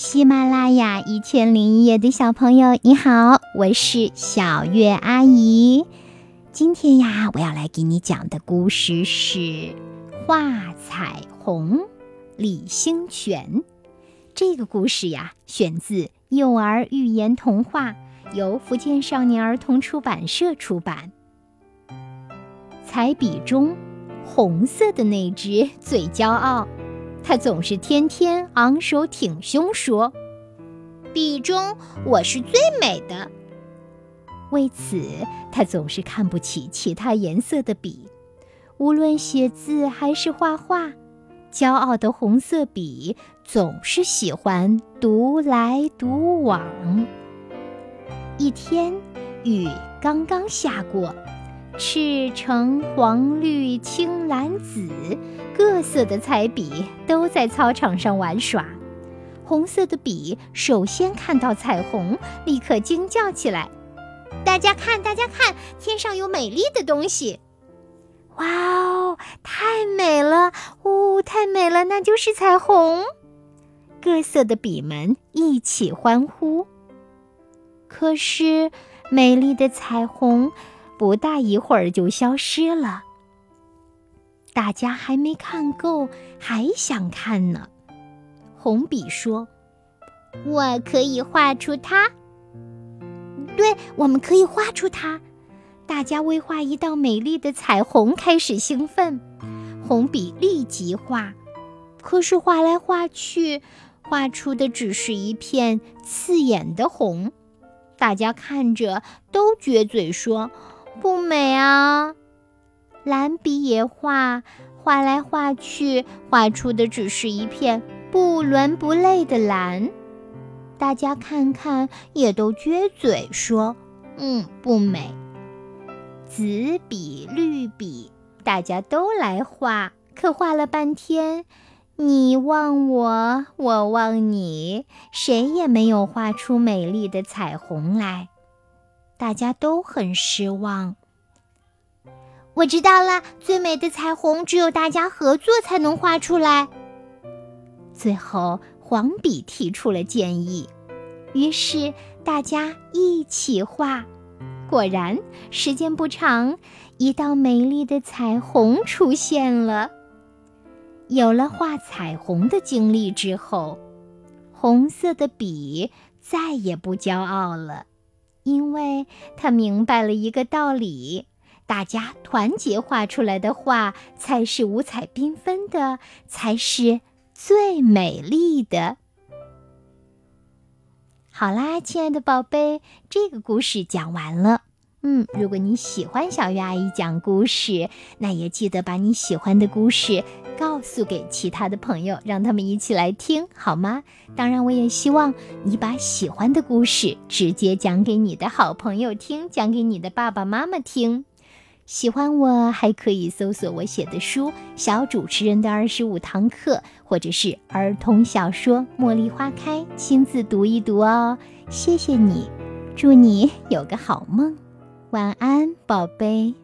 喜马拉雅一千零一夜的小朋友，你好，我是小月阿姨。今天呀，我要来给你讲的故事是《画彩虹》，李兴全。这个故事呀，选自幼儿寓言童话，由福建少年儿童出版社出版。彩笔中，红色的那只最骄傲。他总是天天昂首挺胸说：“笔中我是最美的。”为此，他总是看不起其他颜色的笔，无论写字还是画画，骄傲的红色笔总是喜欢独来独往。一天，雨刚刚下过。赤橙黄绿青蓝紫，各色的彩笔在操场上玩耍。红色的笔首先看到彩虹，立刻惊叫起来：“大家看，大家看，天上有美丽的东西！哇哦，太美了！哦，太美了，那就是彩虹！”各色的笔们一起欢呼。可是，美丽的彩虹。不大一会儿就消失了。大家还没看够，还想看呢。红笔说：“我可以画出它。”对，我们可以画出它。大家为画一道美丽的彩虹开始兴奋。红笔立即画，可是画来画去，画出的只是一片刺眼的红。大家看着都撅嘴说。不美啊！蓝笔也画，画来画去，画出的只是一片不伦不类的蓝。大家看看，也都撅嘴说：“嗯，不美。”紫笔、绿笔，大家都来画，可画了半天，你望我，我望你，谁也没有画出美丽的彩虹来。大家都很失望。我知道了，最美的彩虹只有大家合作才能画出来。最后，黄笔提出了建议，于是大家一起画。果然，时间不长，一道美丽的彩虹出现了。有了画彩虹的经历之后，红色的笔再也不骄傲了。因为他明白了一个道理：大家团结画出来的画才是五彩缤纷的，才是最美丽的。好啦，亲爱的宝贝，这个故事讲完了。嗯，如果你喜欢小鱼阿姨讲故事，那也记得把你喜欢的故事。告诉给其他的朋友，让他们一起来听，好吗？当然，我也希望你把喜欢的故事直接讲给你的好朋友听，讲给你的爸爸妈妈听。喜欢我还可以搜索我写的书《小主持人的二十五堂课》，或者是儿童小说《茉莉花开》，亲自读一读哦。谢谢你，祝你有个好梦，晚安，宝贝。